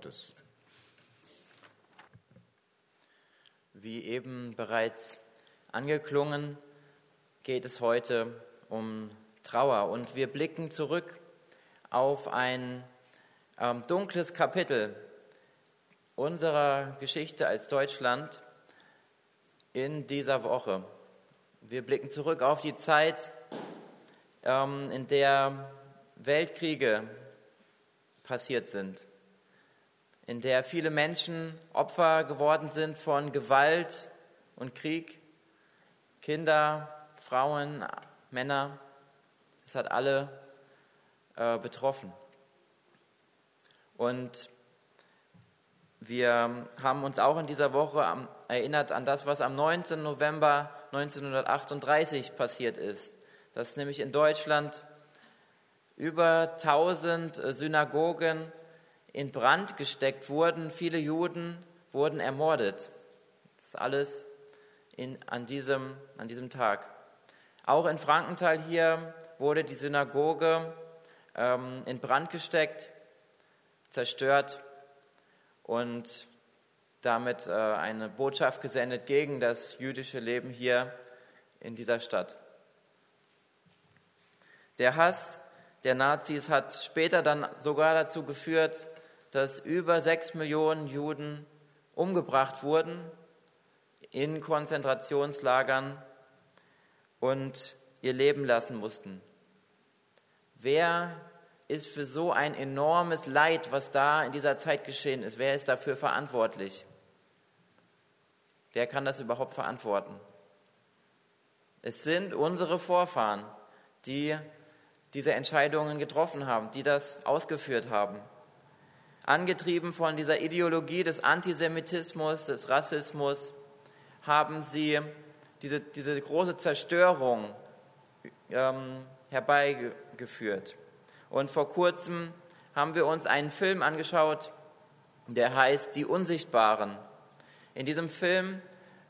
Gottes. Wie eben bereits angeklungen, geht es heute um Trauer und wir blicken zurück auf ein ähm, dunkles Kapitel unserer Geschichte als Deutschland in dieser Woche. Wir blicken zurück auf die Zeit, ähm, in der Weltkriege passiert sind, in der viele Menschen Opfer geworden sind von Gewalt und Krieg, Kinder, Frauen, Männer, es hat alle äh, betroffen. Und wir haben uns auch in dieser Woche erinnert an das, was am 19. November 1938 passiert ist. Dass nämlich in Deutschland über 1000 äh, Synagogen in Brand gesteckt wurden. Viele Juden wurden ermordet. Das ist alles in, an, diesem, an diesem Tag. Auch in Frankenthal hier wurde die Synagoge ähm, in Brand gesteckt, zerstört und damit äh, eine Botschaft gesendet gegen das jüdische Leben hier in dieser Stadt. Der Hass der Nazis hat später dann sogar dazu geführt, dass über sechs Millionen Juden umgebracht wurden in Konzentrationslagern und ihr Leben lassen mussten. Wer ist für so ein enormes Leid, was da in dieser Zeit geschehen ist, wer ist dafür verantwortlich? Wer kann das überhaupt verantworten? Es sind unsere Vorfahren, die diese Entscheidungen getroffen haben, die das ausgeführt haben. Angetrieben von dieser Ideologie des Antisemitismus, des Rassismus, haben sie diese, diese große Zerstörung ähm, herbeigeführt. Und vor kurzem haben wir uns einen Film angeschaut, der heißt Die Unsichtbaren. In diesem Film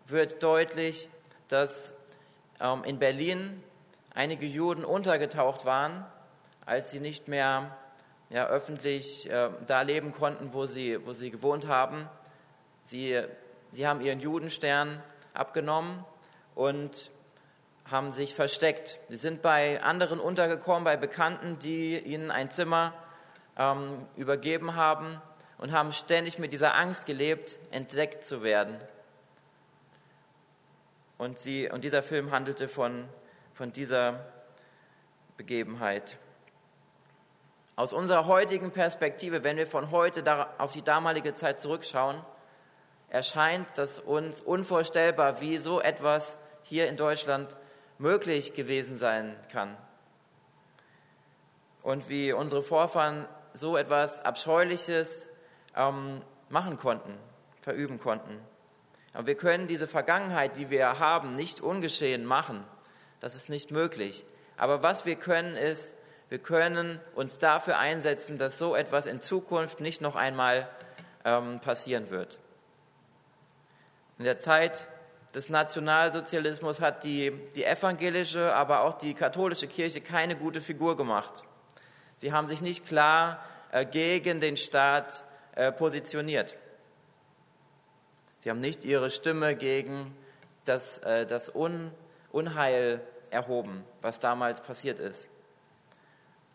wird deutlich, dass ähm, in Berlin einige Juden untergetaucht waren, als sie nicht mehr ja, öffentlich äh, da leben konnten, wo sie, wo sie gewohnt haben. Sie, sie haben ihren Judenstern abgenommen und haben sich versteckt. Sie sind bei anderen untergekommen, bei Bekannten, die ihnen ein Zimmer ähm, übergeben haben und haben ständig mit dieser Angst gelebt, entdeckt zu werden. Und, sie, und dieser Film handelte von, von dieser Begebenheit. Aus unserer heutigen Perspektive, wenn wir von heute auf die damalige Zeit zurückschauen, erscheint das uns unvorstellbar, wie so etwas hier in Deutschland möglich gewesen sein kann. Und wie unsere Vorfahren so etwas Abscheuliches ähm, machen konnten, verüben konnten. Aber wir können diese Vergangenheit, die wir haben, nicht ungeschehen machen. Das ist nicht möglich. Aber was wir können, ist, wir können uns dafür einsetzen, dass so etwas in Zukunft nicht noch einmal ähm, passieren wird. In der Zeit des Nationalsozialismus hat die, die evangelische, aber auch die katholische Kirche keine gute Figur gemacht. Sie haben sich nicht klar äh, gegen den Staat äh, positioniert. Sie haben nicht ihre Stimme gegen das, äh, das Un, Unheil erhoben, was damals passiert ist.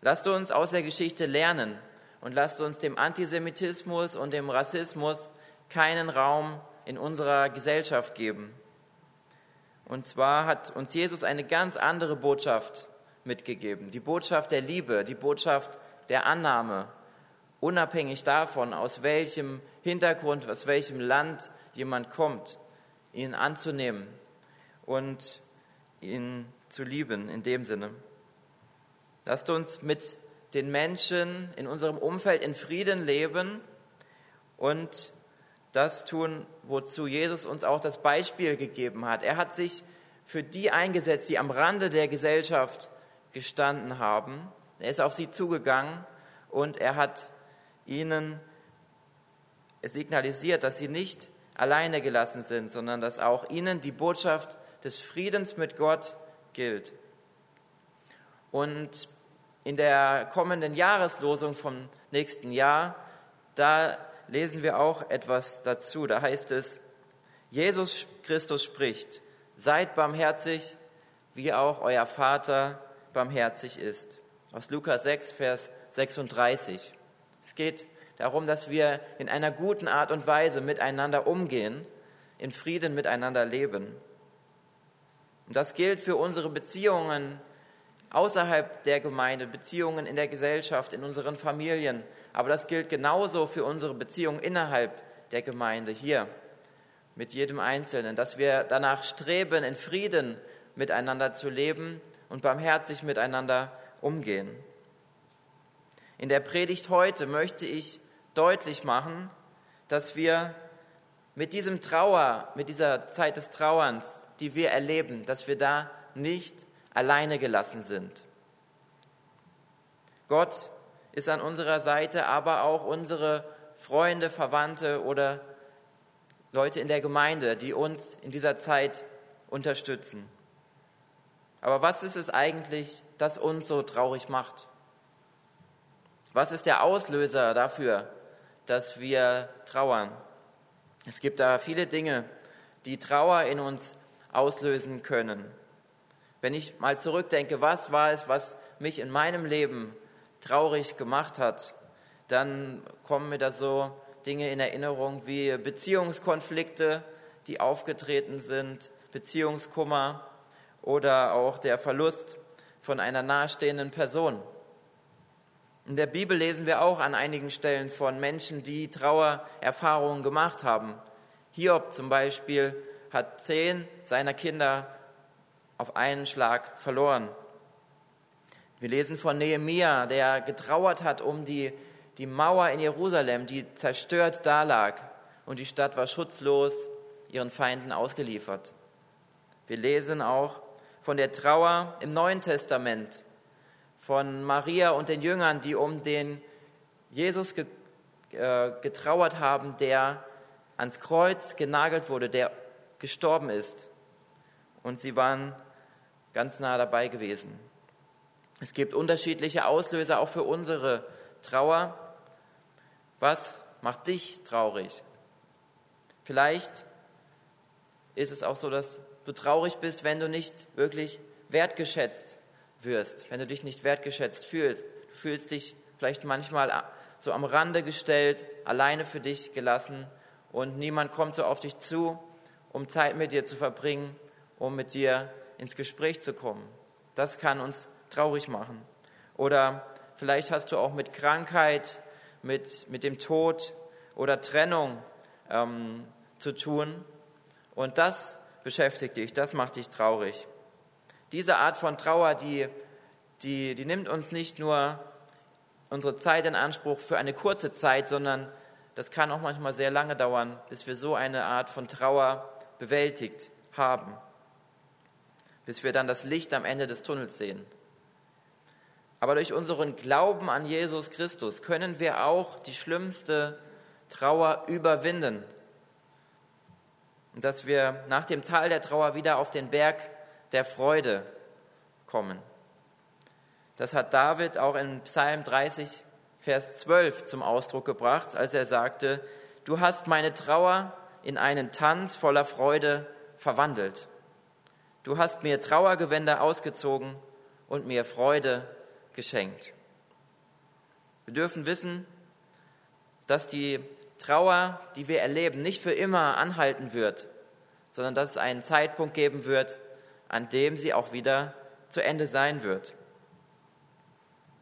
Lasst uns aus der Geschichte lernen und lasst uns dem Antisemitismus und dem Rassismus keinen Raum in unserer Gesellschaft geben. Und zwar hat uns Jesus eine ganz andere Botschaft mitgegeben. Die Botschaft der Liebe, die Botschaft der Annahme, unabhängig davon, aus welchem Hintergrund, aus welchem Land jemand kommt, ihn anzunehmen und ihn zu lieben in dem Sinne. Lasst uns mit den Menschen in unserem Umfeld in Frieden leben und das tun, wozu Jesus uns auch das Beispiel gegeben hat. Er hat sich für die eingesetzt, die am Rande der Gesellschaft gestanden haben. Er ist auf sie zugegangen und er hat ihnen signalisiert, dass sie nicht alleine gelassen sind, sondern dass auch ihnen die Botschaft des Friedens mit Gott gilt. Und in der kommenden Jahreslosung vom nächsten Jahr, da lesen wir auch etwas dazu. Da heißt es, Jesus Christus spricht, seid barmherzig, wie auch euer Vater barmherzig ist. Aus Lukas 6, Vers 36. Es geht darum, dass wir in einer guten Art und Weise miteinander umgehen, in Frieden miteinander leben. Und das gilt für unsere Beziehungen außerhalb der Gemeinde, Beziehungen in der Gesellschaft, in unseren Familien. Aber das gilt genauso für unsere Beziehungen innerhalb der Gemeinde hier mit jedem Einzelnen, dass wir danach streben, in Frieden miteinander zu leben und barmherzig miteinander umgehen. In der Predigt heute möchte ich deutlich machen, dass wir mit diesem Trauer, mit dieser Zeit des Trauerns, die wir erleben, dass wir da nicht alleine gelassen sind. Gott ist an unserer Seite, aber auch unsere Freunde, Verwandte oder Leute in der Gemeinde, die uns in dieser Zeit unterstützen. Aber was ist es eigentlich, das uns so traurig macht? Was ist der Auslöser dafür, dass wir trauern? Es gibt da viele Dinge, die Trauer in uns auslösen können. Wenn ich mal zurückdenke, was war es, was mich in meinem Leben traurig gemacht hat, dann kommen mir da so Dinge in Erinnerung wie Beziehungskonflikte, die aufgetreten sind, Beziehungskummer oder auch der Verlust von einer nahestehenden Person. In der Bibel lesen wir auch an einigen Stellen von Menschen, die Trauererfahrungen gemacht haben. Hiob zum Beispiel hat zehn seiner Kinder auf einen Schlag verloren. Wir lesen von Nehemia, der getrauert hat um die, die Mauer in Jerusalem, die zerstört dalag und die Stadt war schutzlos, ihren Feinden ausgeliefert. Wir lesen auch von der Trauer im Neuen Testament, von Maria und den Jüngern, die um den Jesus äh, getrauert haben, der ans Kreuz genagelt wurde, der gestorben ist. Und sie waren ganz nah dabei gewesen. Es gibt unterschiedliche Auslöser auch für unsere Trauer. Was macht dich traurig? Vielleicht ist es auch so, dass du traurig bist, wenn du nicht wirklich wertgeschätzt wirst, wenn du dich nicht wertgeschätzt fühlst. Du fühlst dich vielleicht manchmal so am Rande gestellt, alleine für dich gelassen und niemand kommt so auf dich zu, um Zeit mit dir zu verbringen, um mit dir ins Gespräch zu kommen. Das kann uns traurig machen. Oder vielleicht hast du auch mit Krankheit, mit, mit dem Tod oder Trennung ähm, zu tun. Und das beschäftigt dich, das macht dich traurig. Diese Art von Trauer, die, die, die nimmt uns nicht nur unsere Zeit in Anspruch für eine kurze Zeit, sondern das kann auch manchmal sehr lange dauern, bis wir so eine Art von Trauer bewältigt haben bis wir dann das Licht am Ende des Tunnels sehen. Aber durch unseren Glauben an Jesus Christus können wir auch die schlimmste Trauer überwinden. Und dass wir nach dem Tal der Trauer wieder auf den Berg der Freude kommen. Das hat David auch in Psalm 30, Vers 12 zum Ausdruck gebracht, als er sagte, du hast meine Trauer in einen Tanz voller Freude verwandelt. Du hast mir Trauergewänder ausgezogen und mir Freude geschenkt. Wir dürfen wissen, dass die Trauer, die wir erleben, nicht für immer anhalten wird, sondern dass es einen Zeitpunkt geben wird, an dem sie auch wieder zu Ende sein wird.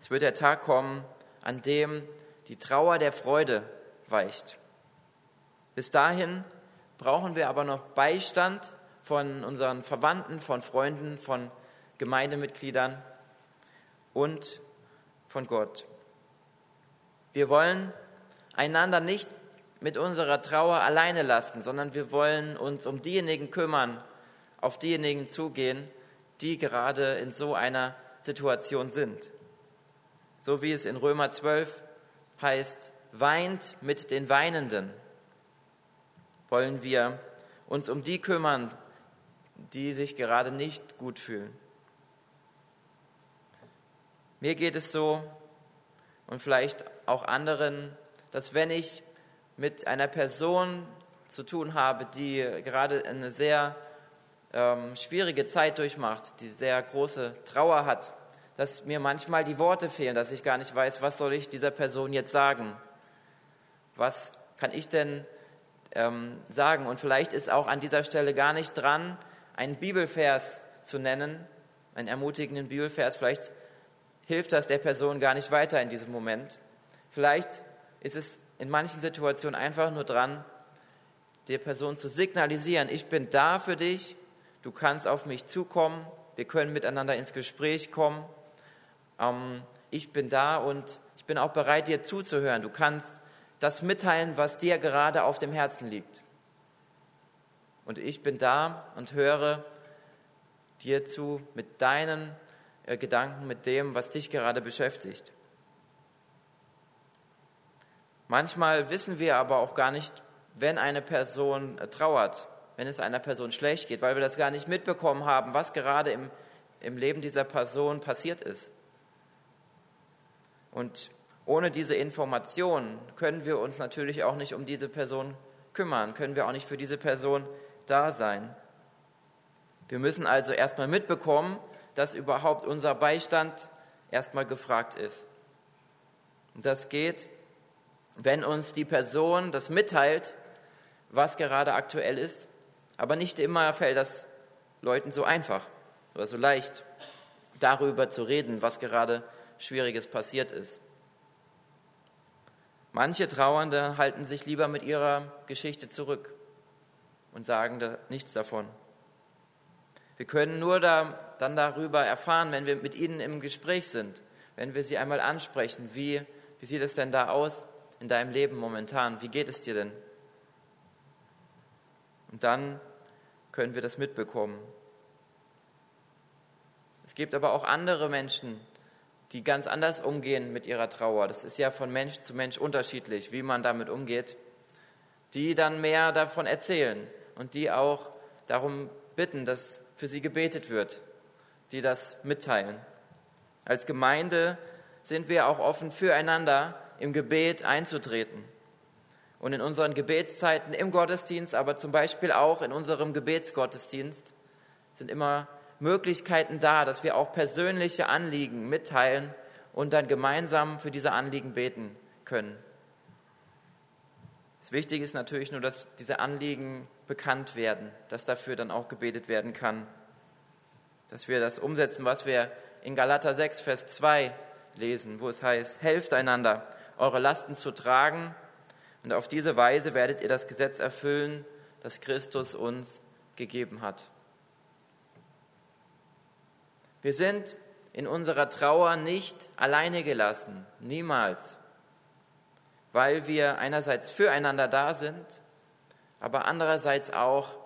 Es wird der Tag kommen, an dem die Trauer der Freude weicht. Bis dahin brauchen wir aber noch Beistand von unseren Verwandten, von Freunden, von Gemeindemitgliedern und von Gott. Wir wollen einander nicht mit unserer Trauer alleine lassen, sondern wir wollen uns um diejenigen kümmern, auf diejenigen zugehen, die gerade in so einer Situation sind. So wie es in Römer 12 heißt, weint mit den Weinenden, wollen wir uns um die kümmern, die sich gerade nicht gut fühlen. Mir geht es so und vielleicht auch anderen, dass wenn ich mit einer Person zu tun habe, die gerade eine sehr ähm, schwierige Zeit durchmacht, die sehr große Trauer hat, dass mir manchmal die Worte fehlen, dass ich gar nicht weiß, was soll ich dieser Person jetzt sagen? Was kann ich denn ähm, sagen? Und vielleicht ist auch an dieser Stelle gar nicht dran, einen Bibelvers zu nennen, einen ermutigenden Bibelvers. Vielleicht hilft das der Person gar nicht weiter in diesem Moment. Vielleicht ist es in manchen Situationen einfach nur dran, der Person zu signalisieren, ich bin da für dich, du kannst auf mich zukommen, wir können miteinander ins Gespräch kommen, ähm, ich bin da und ich bin auch bereit, dir zuzuhören. Du kannst das mitteilen, was dir gerade auf dem Herzen liegt. Und ich bin da und höre dir zu mit deinen äh, Gedanken, mit dem, was dich gerade beschäftigt. Manchmal wissen wir aber auch gar nicht, wenn eine Person äh, trauert, wenn es einer Person schlecht geht, weil wir das gar nicht mitbekommen haben, was gerade im, im Leben dieser Person passiert ist. Und ohne diese Information können wir uns natürlich auch nicht um diese Person kümmern, können wir auch nicht für diese Person da sein. Wir müssen also erstmal mitbekommen, dass überhaupt unser Beistand erstmal gefragt ist. Und das geht, wenn uns die Person das mitteilt, was gerade aktuell ist. Aber nicht immer fällt das Leuten so einfach oder so leicht, darüber zu reden, was gerade Schwieriges passiert ist. Manche Trauernde halten sich lieber mit ihrer Geschichte zurück und sagen da nichts davon. Wir können nur da, dann darüber erfahren, wenn wir mit ihnen im Gespräch sind, wenn wir sie einmal ansprechen, wie, wie sieht es denn da aus in deinem Leben momentan, wie geht es dir denn? Und dann können wir das mitbekommen. Es gibt aber auch andere Menschen, die ganz anders umgehen mit ihrer Trauer. Das ist ja von Mensch zu Mensch unterschiedlich, wie man damit umgeht. Die dann mehr davon erzählen und die auch darum bitten, dass für sie gebetet wird, die das mitteilen. Als Gemeinde sind wir auch offen füreinander im Gebet einzutreten. Und in unseren Gebetszeiten im Gottesdienst, aber zum Beispiel auch in unserem Gebetsgottesdienst, sind immer Möglichkeiten da, dass wir auch persönliche Anliegen mitteilen und dann gemeinsam für diese Anliegen beten können. Das Wichtige ist natürlich nur, dass diese Anliegen bekannt werden, dass dafür dann auch gebetet werden kann. Dass wir das umsetzen, was wir in Galater 6, Vers 2 lesen, wo es heißt, helft einander, eure Lasten zu tragen und auf diese Weise werdet ihr das Gesetz erfüllen, das Christus uns gegeben hat. Wir sind in unserer Trauer nicht alleine gelassen, niemals, weil wir einerseits füreinander da sind, aber andererseits auch,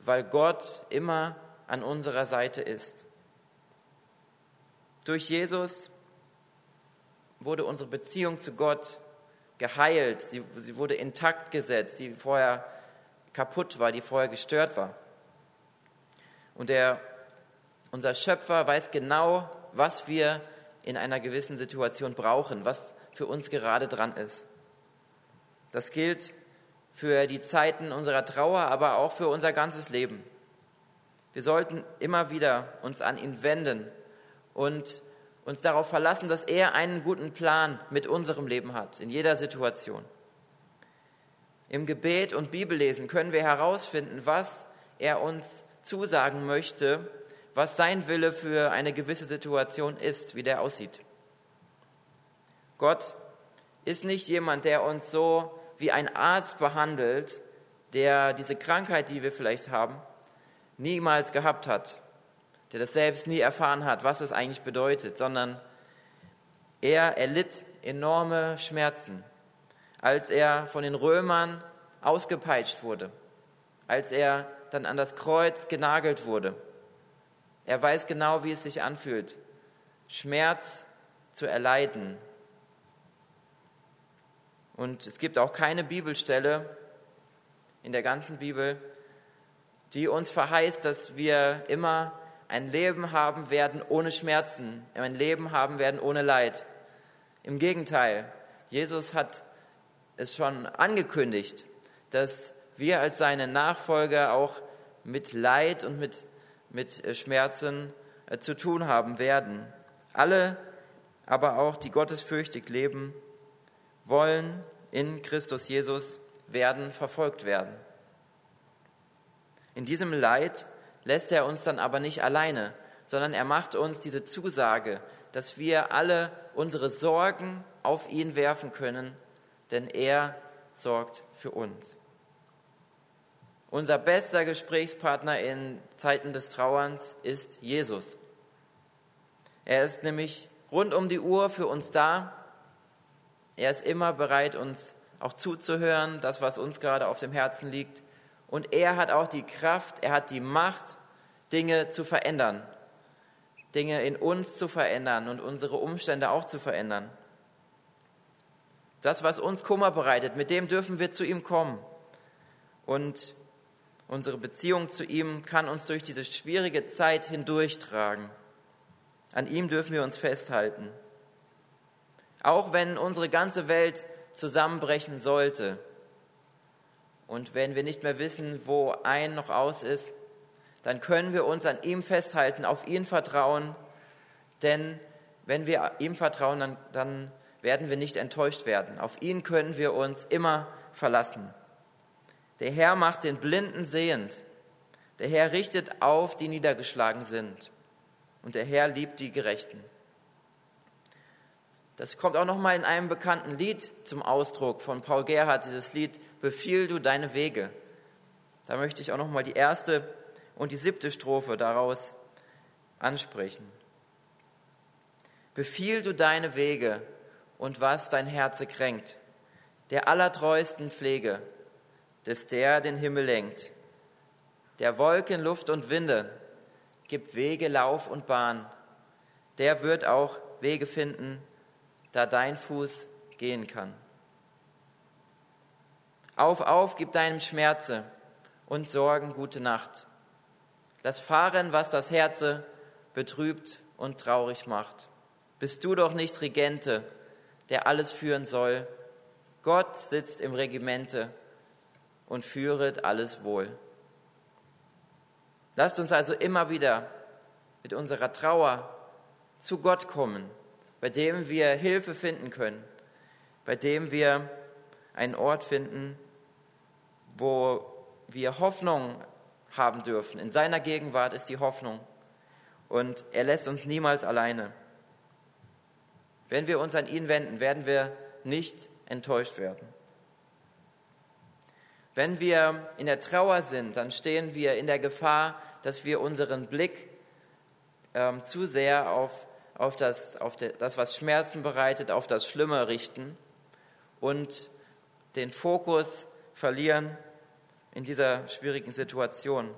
weil Gott immer an unserer Seite ist. Durch Jesus wurde unsere Beziehung zu Gott geheilt, sie, sie wurde intakt gesetzt, die vorher kaputt war, die vorher gestört war. Und der unser Schöpfer weiß genau, was wir in einer gewissen Situation brauchen, was für uns gerade dran ist. Das gilt für die Zeiten unserer Trauer, aber auch für unser ganzes Leben. Wir sollten immer wieder uns an ihn wenden und uns darauf verlassen, dass er einen guten Plan mit unserem Leben hat, in jeder Situation. Im Gebet und Bibellesen können wir herausfinden, was er uns zusagen möchte was sein Wille für eine gewisse Situation ist, wie der aussieht. Gott ist nicht jemand, der uns so wie ein Arzt behandelt, der diese Krankheit, die wir vielleicht haben, niemals gehabt hat, der das selbst nie erfahren hat, was es eigentlich bedeutet, sondern er erlitt enorme Schmerzen, als er von den Römern ausgepeitscht wurde, als er dann an das Kreuz genagelt wurde er weiß genau, wie es sich anfühlt, Schmerz zu erleiden. Und es gibt auch keine Bibelstelle in der ganzen Bibel, die uns verheißt, dass wir immer ein Leben haben werden ohne Schmerzen, ein Leben haben werden ohne Leid. Im Gegenteil, Jesus hat es schon angekündigt, dass wir als seine Nachfolger auch mit Leid und mit, mit Schmerzen äh, zu tun haben werden. Alle, aber auch die gottesfürchtig leben, wollen in Christus Jesus werden verfolgt werden. In diesem Leid lässt er uns dann aber nicht alleine, sondern er macht uns diese Zusage, dass wir alle unsere Sorgen auf ihn werfen können, denn er sorgt für uns. Unser bester Gesprächspartner in Zeiten des Trauerns ist Jesus. Er ist nämlich rund um die Uhr für uns da. Er ist immer bereit, uns auch zuzuhören, das, was uns gerade auf dem Herzen liegt. Und er hat auch die Kraft, er hat die Macht, Dinge zu verändern, Dinge in uns zu verändern und unsere Umstände auch zu verändern. Das, was uns Kummer bereitet, mit dem dürfen wir zu ihm kommen. Und unsere Beziehung zu ihm kann uns durch diese schwierige Zeit hindurchtragen. An ihm dürfen wir uns festhalten. Auch wenn unsere ganze Welt zusammenbrechen sollte und wenn wir nicht mehr wissen, wo ein noch aus ist, dann können wir uns an ihm festhalten, auf ihn vertrauen, denn wenn wir ihm vertrauen, dann, dann werden wir nicht enttäuscht werden. Auf ihn können wir uns immer verlassen. Der Herr macht den Blinden sehend. Der Herr richtet auf, die niedergeschlagen sind. Und der Herr liebt die Gerechten. Das kommt auch noch mal in einem bekannten Lied zum Ausdruck von Paul Gerhardt, dieses Lied Befiehl du deine Wege. Da möchte ich auch noch mal die erste und die siebte Strophe daraus ansprechen. Befiehl du deine Wege und was dein Herze kränkt, der allertreuesten Pflege, des der den Himmel lenkt, der Wolken, Luft und Winde, gibt Wege, Lauf und Bahn, der wird auch Wege finden, da dein Fuß gehen kann. Auf, auf, gib deinem Schmerze und Sorgen gute Nacht. Lass fahren, was das Herze betrübt und traurig macht. Bist du doch nicht Regente, der alles führen soll. Gott sitzt im Regimente und führet alles wohl. Lasst uns also immer wieder mit unserer Trauer zu Gott kommen, bei dem wir Hilfe finden können, bei dem wir einen Ort finden, wo wir Hoffnung haben dürfen. In seiner Gegenwart ist die Hoffnung und er lässt uns niemals alleine. Wenn wir uns an ihn wenden, werden wir nicht enttäuscht werden. Wenn wir in der Trauer sind, dann stehen wir in der Gefahr, dass wir unseren Blick ähm, zu sehr auf, auf, das, auf das, was Schmerzen bereitet, auf das Schlimme richten und den Fokus verlieren in dieser schwierigen Situation.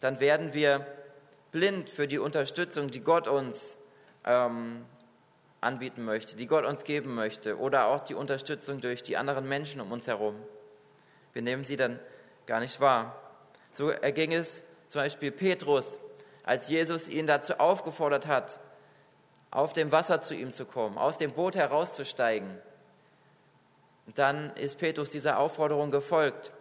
Dann werden wir blind für die Unterstützung, die Gott uns ähm, anbieten möchte, die Gott uns geben möchte oder auch die Unterstützung durch die anderen Menschen um uns herum. Wir nehmen sie dann gar nicht wahr. So erging es zum Beispiel Petrus, als Jesus ihn dazu aufgefordert hat, auf dem Wasser zu ihm zu kommen, aus dem Boot herauszusteigen. Und dann ist Petrus dieser Aufforderung gefolgt.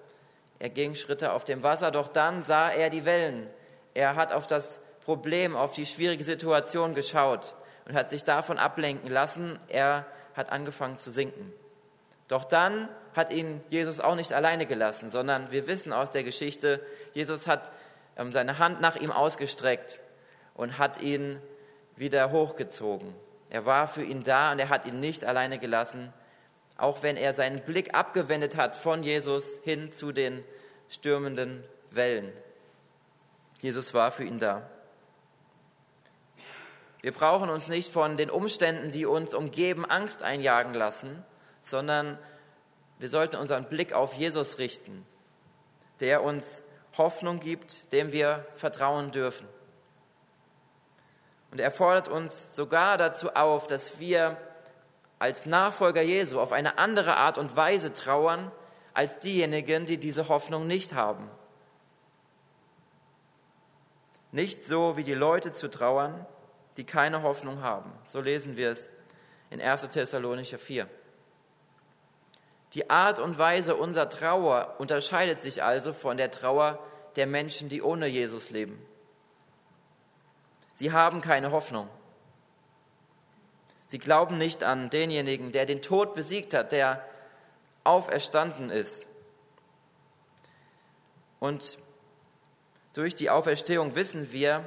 Er ging Schritte auf dem Wasser, doch dann sah er die Wellen. Er hat auf das Problem, auf die schwierige Situation geschaut und hat sich davon ablenken lassen. Er hat angefangen zu sinken. Doch dann hat ihn Jesus auch nicht alleine gelassen, sondern wir wissen aus der Geschichte, Jesus hat ähm, seine Hand nach ihm ausgestreckt und hat ihn wieder hochgezogen. Er war für ihn da und er hat ihn nicht alleine gelassen, auch wenn er seinen Blick abgewendet hat von Jesus hin zu den stürmenden Wellen. Jesus war für ihn da. Wir brauchen uns nicht von den Umständen, die uns umgeben, Angst einjagen lassen, sondern wir sollten unseren Blick auf Jesus richten, der uns Hoffnung gibt, dem wir vertrauen dürfen. Und er fordert uns sogar dazu auf, dass wir als Nachfolger Jesu auf eine andere Art und Weise trauern als diejenigen, die diese Hoffnung nicht haben. Nicht so wie die Leute zu trauern, die keine Hoffnung haben. So lesen wir es in 1. Thessalonicher 4. Die Art und Weise unserer Trauer unterscheidet sich also von der Trauer der Menschen, die ohne Jesus leben. Sie haben keine Hoffnung. Sie glauben nicht an denjenigen, der den Tod besiegt hat, der auferstanden ist. Und durch die Auferstehung wissen wir,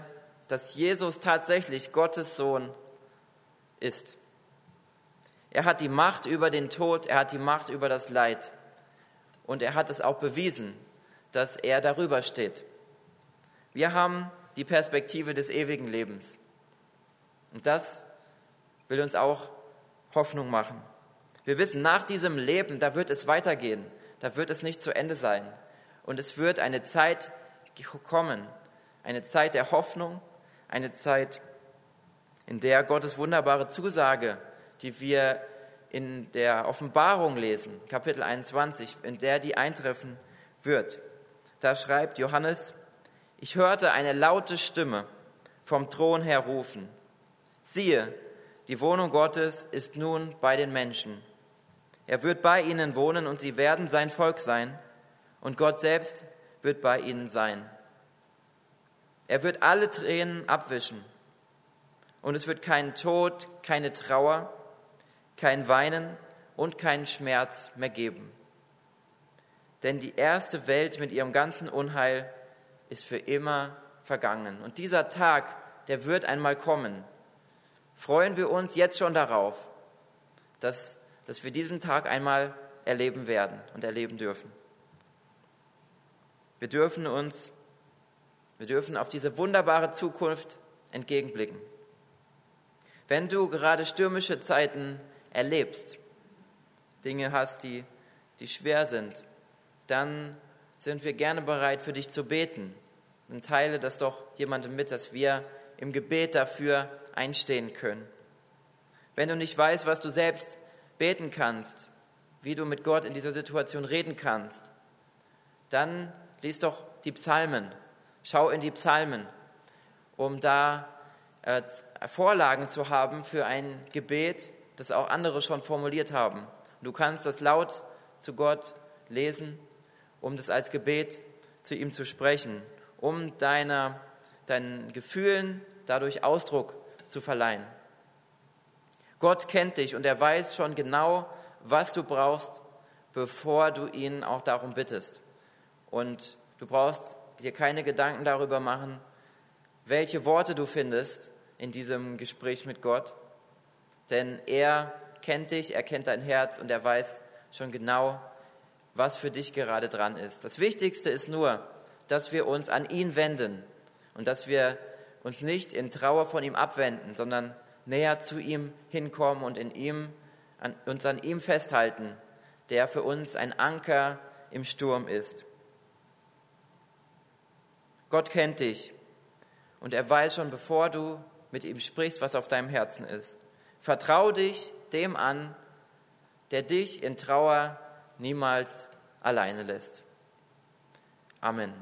dass Jesus tatsächlich Gottes Sohn ist. Er hat die Macht über den Tod, er hat die Macht über das Leid. Und er hat es auch bewiesen, dass er darüber steht. Wir haben die Perspektive des ewigen Lebens. Und das will uns auch Hoffnung machen. Wir wissen, nach diesem Leben, da wird es weitergehen, da wird es nicht zu Ende sein. Und es wird eine Zeit kommen, eine Zeit der Hoffnung, eine Zeit, in der Gottes wunderbare Zusage, die wir in der Offenbarung lesen, Kapitel 21, in der die eintreffen wird. Da schreibt Johannes, ich hörte eine laute Stimme vom Thron her rufen, siehe, die Wohnung Gottes ist nun bei den Menschen. Er wird bei ihnen wohnen und sie werden sein Volk sein und Gott selbst wird bei ihnen sein. Er wird alle Tränen abwischen und es wird keinen Tod, keine Trauer, kein Weinen und keinen Schmerz mehr geben. Denn die erste Welt mit ihrem ganzen Unheil ist für immer vergangen. Und dieser Tag, der wird einmal kommen freuen wir uns jetzt schon darauf, dass, dass wir diesen Tag einmal erleben werden und erleben dürfen. Wir dürfen uns, wir dürfen auf diese wunderbare Zukunft entgegenblicken. Wenn du gerade stürmische Zeiten erlebst, Dinge hast, die, die schwer sind, dann sind wir gerne bereit, für dich zu beten. Dann teile das doch jemandem mit, dass wir im Gebet dafür einstehen können. Wenn du nicht weißt, was du selbst beten kannst, wie du mit Gott in dieser Situation reden kannst, dann lies doch die Psalmen. Schau in die Psalmen, um da äh, Vorlagen zu haben für ein Gebet, das auch andere schon formuliert haben. Du kannst das laut zu Gott lesen, um das als Gebet zu ihm zu sprechen, um deiner, deinen Gefühlen dadurch Ausdruck zu verleihen. Gott kennt dich und er weiß schon genau, was du brauchst, bevor du ihn auch darum bittest. Und du brauchst dir keine Gedanken darüber machen, welche Worte du findest in diesem Gespräch mit Gott, denn er kennt dich, er kennt dein Herz und er weiß schon genau, was für dich gerade dran ist. Das Wichtigste ist nur, dass wir uns an ihn wenden und dass wir uns nicht in Trauer von ihm abwenden, sondern näher zu ihm hinkommen und in ihm, an, uns an ihm festhalten, der für uns ein Anker im Sturm ist. Gott kennt dich und er weiß schon, bevor du mit ihm sprichst, was auf deinem Herzen ist. Vertrau dich dem an, der dich in Trauer niemals alleine lässt. Amen.